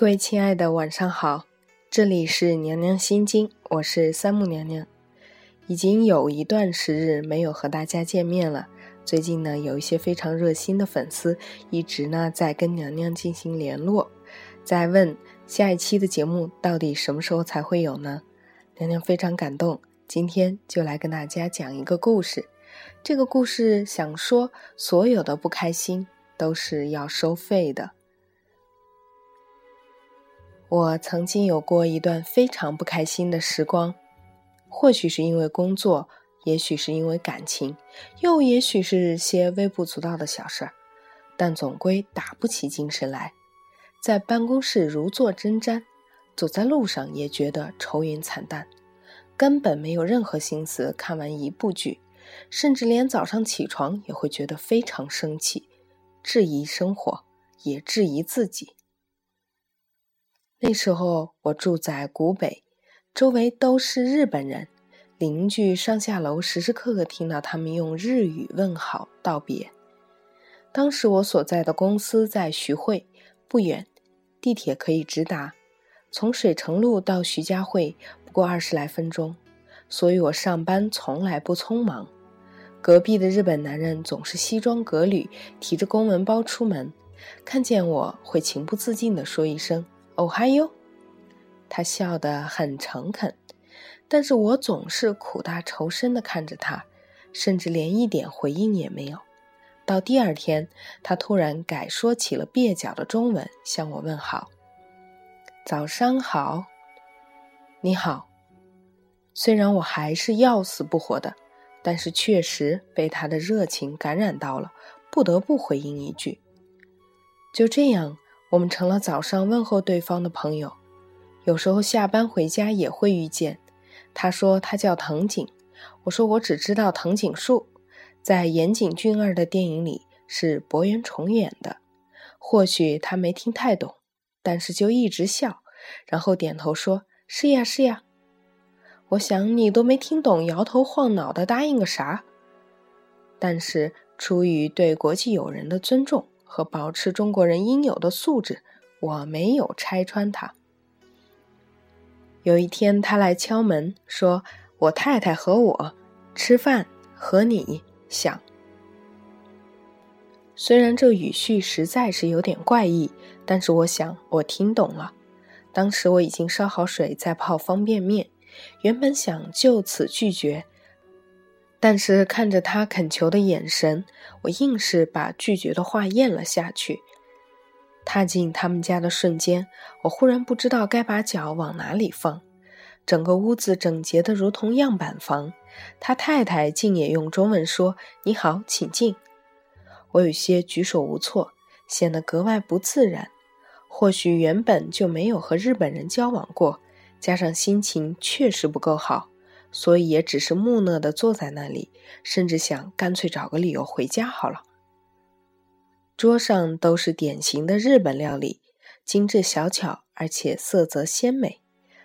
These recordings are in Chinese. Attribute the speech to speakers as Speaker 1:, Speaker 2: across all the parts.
Speaker 1: 各位亲爱的，晚上好，这里是娘娘心经，我是三木娘娘。已经有一段时日没有和大家见面了，最近呢，有一些非常热心的粉丝一直呢在跟娘娘进行联络，在问下一期的节目到底什么时候才会有呢？娘娘非常感动，今天就来跟大家讲一个故事。这个故事想说，所有的不开心都是要收费的。我曾经有过一段非常不开心的时光，或许是因为工作，也许是因为感情，又也许是些微不足道的小事儿，但总归打不起精神来。在办公室如坐针毡，走在路上也觉得愁云惨淡，根本没有任何心思看完一部剧，甚至连早上起床也会觉得非常生气，质疑生活，也质疑自己。那时候我住在古北，周围都是日本人，邻居上下楼时时刻刻听到他们用日语问好道别。当时我所在的公司在徐汇，不远，地铁可以直达，从水城路到徐家汇不过二十来分钟，所以我上班从来不匆忙。隔壁的日本男人总是西装革履，提着公文包出门，看见我会情不自禁地说一声。哦嗨哟，他笑得很诚恳，但是我总是苦大仇深地看着他，甚至连一点回应也没有。到第二天，他突然改说起了蹩脚的中文，向我问好：“早上好，你好。”虽然我还是要死不活的，但是确实被他的热情感染到了，不得不回应一句：“就这样。”我们成了早上问候对方的朋友，有时候下班回家也会遇见。他说他叫藤井，我说我只知道藤井树，在岩井俊二的电影里是博元崇演的。或许他没听太懂，但是就一直笑，然后点头说：“是呀，是呀。”我想你都没听懂，摇头晃脑的答应个啥？但是出于对国际友人的尊重。和保持中国人应有的素质，我没有拆穿他。有一天，他来敲门，说：“我太太和我吃饭，和你想。”虽然这语序实在是有点怪异，但是我想我听懂了。当时我已经烧好水，在泡方便面，原本想就此拒绝。但是看着他恳求的眼神，我硬是把拒绝的话咽了下去。踏进他们家的瞬间，我忽然不知道该把脚往哪里放。整个屋子整洁的如同样板房，他太太竟也用中文说：“你好，请进。”我有些举手无措，显得格外不自然。或许原本就没有和日本人交往过，加上心情确实不够好。所以也只是木讷的坐在那里，甚至想干脆找个理由回家好了。桌上都是典型的日本料理，精致小巧，而且色泽鲜美。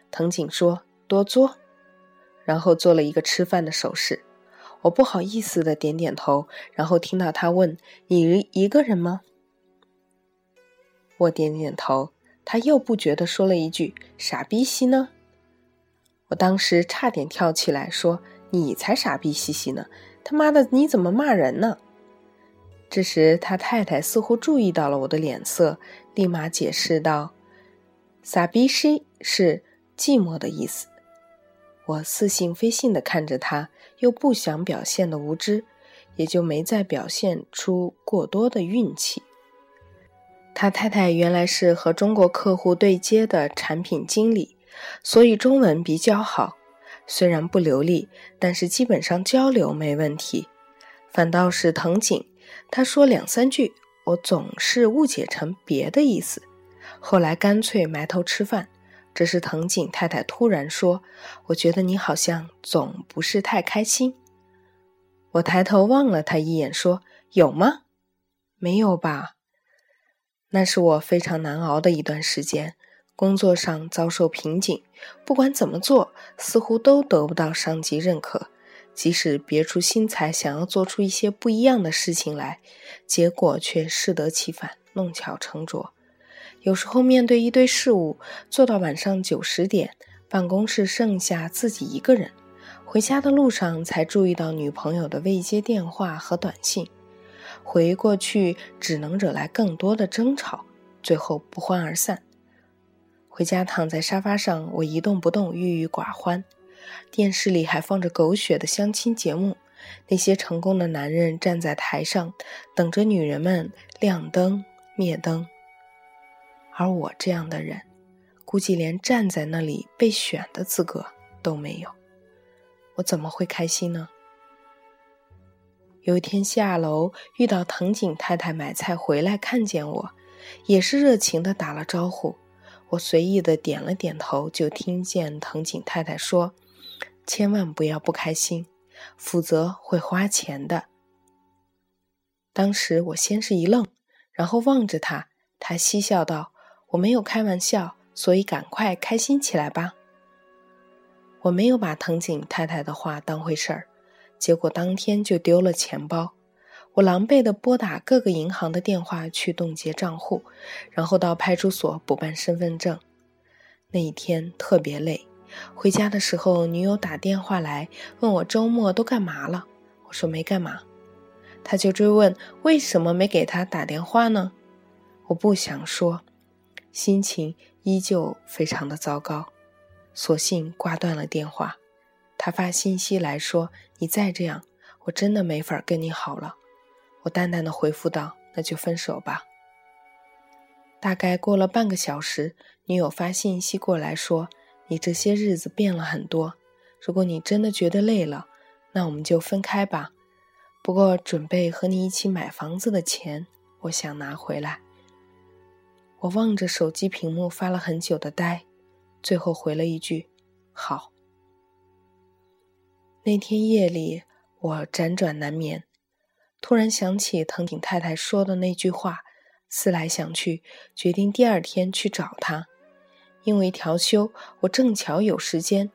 Speaker 1: 藤井说：“多做。”然后做了一个吃饭的手势。我不好意思的点点头，然后听到他问：“你一个人吗？”我点点头。他又不觉得说了一句：“傻逼兮呢。”我当时差点跳起来说：“你才傻逼兮兮呢！他妈的，你怎么骂人呢？”这时他太太似乎注意到了我的脸色，立马解释道：“傻逼兮是寂寞的意思。”我似信非信地看着他，又不想表现的无知，也就没再表现出过多的运气。他太太原来是和中国客户对接的产品经理。所以中文比较好，虽然不流利，但是基本上交流没问题。反倒是藤井，他说两三句，我总是误解成别的意思。后来干脆埋头吃饭。这时藤井太太突然说：“我觉得你好像总不是太开心。”我抬头望了他一眼，说：“有吗？没有吧？那是我非常难熬的一段时间。”工作上遭受瓶颈，不管怎么做，似乎都得不到上级认可。即使别出心裁，想要做出一些不一样的事情来，结果却适得其反，弄巧成拙。有时候面对一堆事务，做到晚上九十点，办公室剩下自己一个人。回家的路上才注意到女朋友的未接电话和短信，回过去只能惹来更多的争吵，最后不欢而散。回家躺在沙发上，我一动不动，郁郁寡欢。电视里还放着狗血的相亲节目，那些成功的男人站在台上，等着女人们亮灯灭灯，而我这样的人，估计连站在那里被选的资格都没有。我怎么会开心呢？有一天下楼遇到藤井太太买菜回来，看见我，也是热情的打了招呼。我随意的点了点头，就听见藤井太太说：“千万不要不开心，否则会花钱的。”当时我先是一愣，然后望着他，他嬉笑道：“我没有开玩笑，所以赶快开心起来吧。”我没有把藤井太太的话当回事儿，结果当天就丢了钱包。我狼狈地拨打各个银行的电话去冻结账户，然后到派出所补办身份证。那一天特别累，回家的时候，女友打电话来问我周末都干嘛了，我说没干嘛，他就追问为什么没给他打电话呢？我不想说，心情依旧非常的糟糕。索性挂断了电话，他发信息来说：“你再这样，我真的没法跟你好了。”我淡淡的回复道：“那就分手吧。”大概过了半个小时，女友发信息过来说：“你这些日子变了很多，如果你真的觉得累了，那我们就分开吧。不过准备和你一起买房子的钱，我想拿回来。”我望着手机屏幕发了很久的呆。最后回了一句：“好。”那天夜里，我辗转难眠，突然想起藤井太太说的那句话，思来想去，决定第二天去找她。因为调休，我正巧有时间，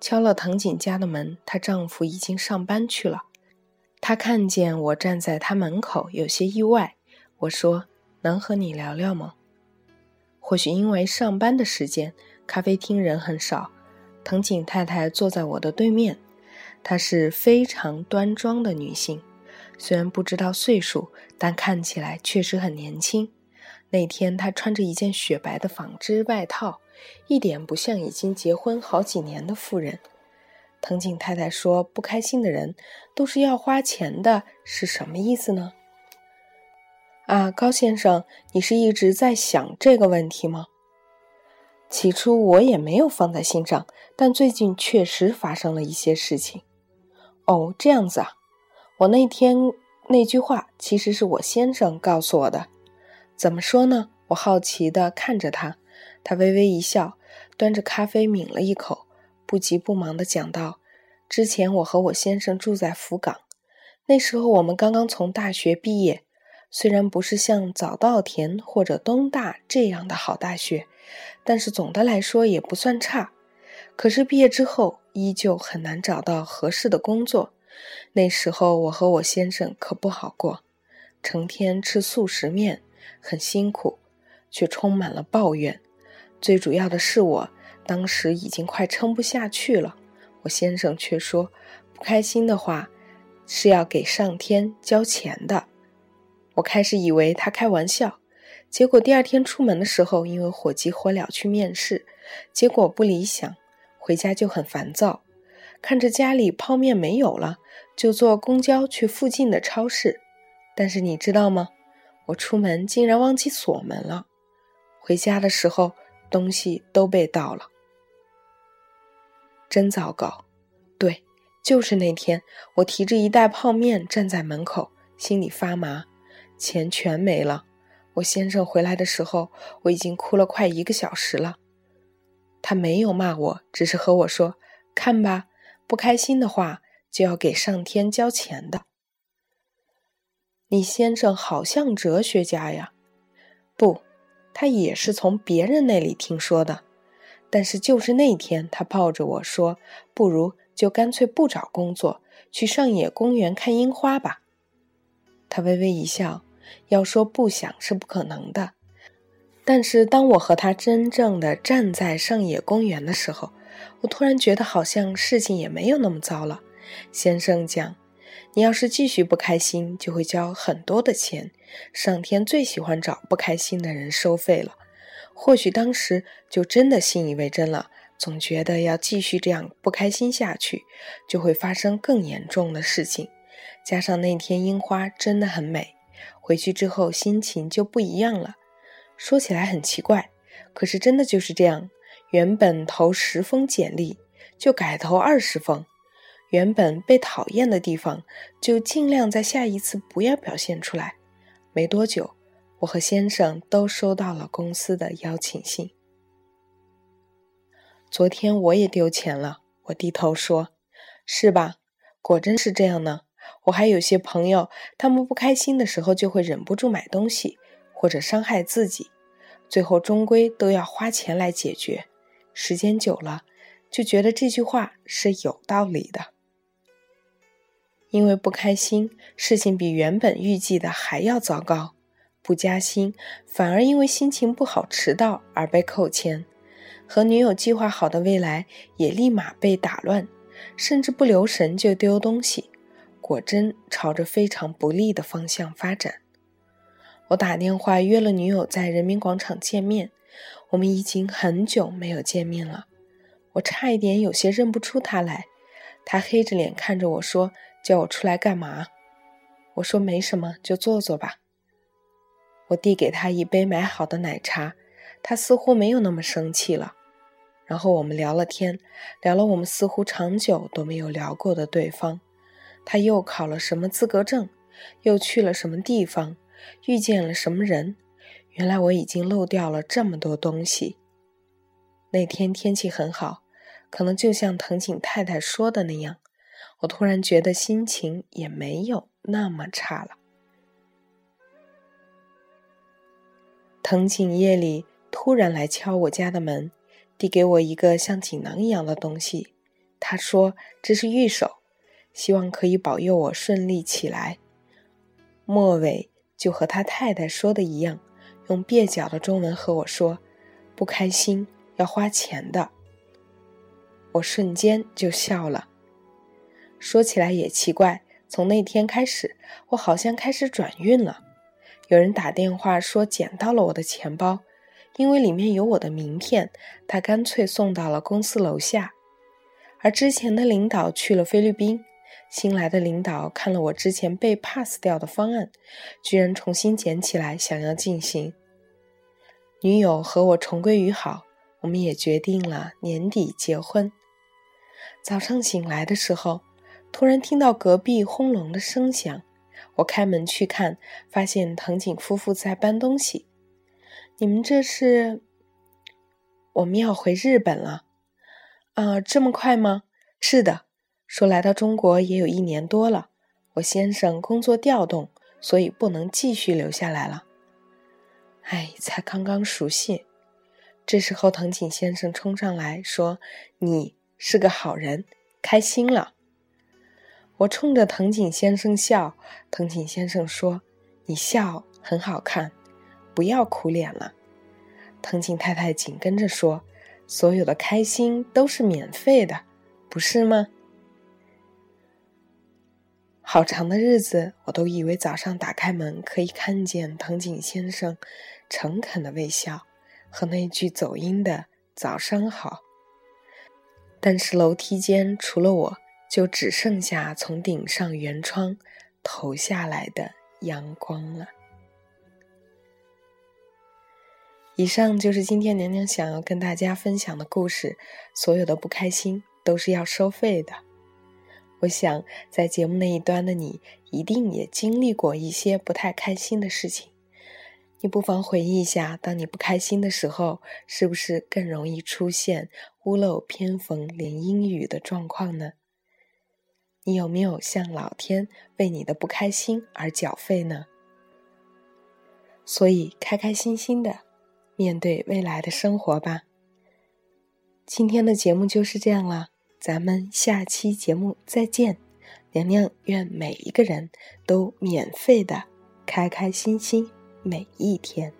Speaker 1: 敲了藤井家的门。她丈夫已经上班去了。她看见我站在她门口，有些意外。我说：“能和你聊聊吗？”或许因为上班的时间。咖啡厅人很少，藤井太太坐在我的对面。她是非常端庄的女性，虽然不知道岁数，但看起来确实很年轻。那天他穿着一件雪白的纺织外套，一点不像已经结婚好几年的妇人。藤井太太说：“不开心的人都是要花钱的，是什么意思呢？”啊，高先生，你是一直在想这个问题吗？起初我也没有放在心上，但最近确实发生了一些事情。哦，这样子啊！我那天那句话其实是我先生告诉我的。怎么说呢？我好奇地看着他，他微微一笑，端着咖啡抿了一口，不急不忙地讲道：“之前我和我先生住在福冈，那时候我们刚刚从大学毕业。”虽然不是像早稻田或者东大这样的好大学，但是总的来说也不算差。可是毕业之后依旧很难找到合适的工作。那时候我和我先生可不好过，成天吃素食面，很辛苦，却充满了抱怨。最主要的是我当时已经快撑不下去了，我先生却说不开心的话是要给上天交钱的。我开始以为他开玩笑，结果第二天出门的时候，因为火急火燎去面试，结果不理想，回家就很烦躁。看着家里泡面没有了，就坐公交去附近的超市。但是你知道吗？我出门竟然忘记锁门了，回家的时候东西都被盗了，真糟糕。对，就是那天，我提着一袋泡面站在门口，心里发麻。钱全没了。我先生回来的时候，我已经哭了快一个小时了。他没有骂我，只是和我说：“看吧，不开心的话就要给上天交钱的。”你先生好像哲学家呀？不，他也是从别人那里听说的。但是就是那天，他抱着我说：“不如就干脆不找工作，去上野公园看樱花吧。”他微微一笑。要说不想是不可能的，但是当我和他真正的站在上野公园的时候，我突然觉得好像事情也没有那么糟了。先生讲，你要是继续不开心，就会交很多的钱。上天最喜欢找不开心的人收费了。或许当时就真的信以为真了，总觉得要继续这样不开心下去，就会发生更严重的事情。加上那天樱花真的很美，回去之后心情就不一样了。说起来很奇怪，可是真的就是这样。原本投十封简历，就改投二十封；原本被讨厌的地方，就尽量在下一次不要表现出来。没多久，我和先生都收到了公司的邀请信。昨天我也丢钱了，我低头说：“是吧？果真是这样呢。我还有些朋友，他们不开心的时候就会忍不住买东西，或者伤害自己，最后终归都要花钱来解决。”时间久了，就觉得这句话是有道理的。因为不开心，事情比原本预计的还要糟糕。不加薪，反而因为心情不好迟到而被扣钱；和女友计划好的未来也立马被打乱，甚至不留神就丢东西。果真朝着非常不利的方向发展。我打电话约了女友在人民广场见面。我们已经很久没有见面了，我差一点有些认不出他来。他黑着脸看着我说：“叫我出来干嘛？”我说：“没什么，就坐坐吧。”我递给他一杯买好的奶茶，他似乎没有那么生气了。然后我们聊了天，聊了我们似乎长久都没有聊过的对方。他又考了什么资格证，又去了什么地方，遇见了什么人。原来我已经漏掉了这么多东西。那天天气很好，可能就像藤井太太说的那样，我突然觉得心情也没有那么差了。藤井夜里突然来敲我家的门，递给我一个像锦囊一样的东西。他说这是玉手，希望可以保佑我顺利起来。末尾就和他太太说的一样。用蹩脚的中文和我说：“不开心要花钱的。”我瞬间就笑了。说起来也奇怪，从那天开始，我好像开始转运了。有人打电话说捡到了我的钱包，因为里面有我的名片，他干脆送到了公司楼下。而之前的领导去了菲律宾。新来的领导看了我之前被 pass 掉的方案，居然重新捡起来想要进行。女友和我重归于好，我们也决定了年底结婚。早上醒来的时候，突然听到隔壁轰隆的声响，我开门去看，发现藤井夫妇在搬东西。你们这是？我们要回日本了？啊，这么快吗？是的。说来到中国也有一年多了，我先生工作调动，所以不能继续留下来了。哎，才刚刚熟悉。这时候，藤井先生冲上来说：“你是个好人，开心了。”我冲着藤井先生笑，藤井先生说：“你笑很好看，不要苦脸了。”藤井太太紧跟着说：“所有的开心都是免费的，不是吗？”好长的日子，我都以为早上打开门可以看见藤井先生诚恳的微笑和那句走音的“早上好”。但是楼梯间除了我，就只剩下从顶上圆窗投下来的阳光了。以上就是今天娘娘想要跟大家分享的故事。所有的不开心都是要收费的。我想，在节目那一端的你，一定也经历过一些不太开心的事情。你不妨回忆一下，当你不开心的时候，是不是更容易出现屋漏偏逢连阴雨的状况呢？你有没有向老天为你的不开心而缴费呢？所以，开开心心的面对未来的生活吧。今天的节目就是这样了。咱们下期节目再见，娘娘愿每一个人都免费的开开心心每一天。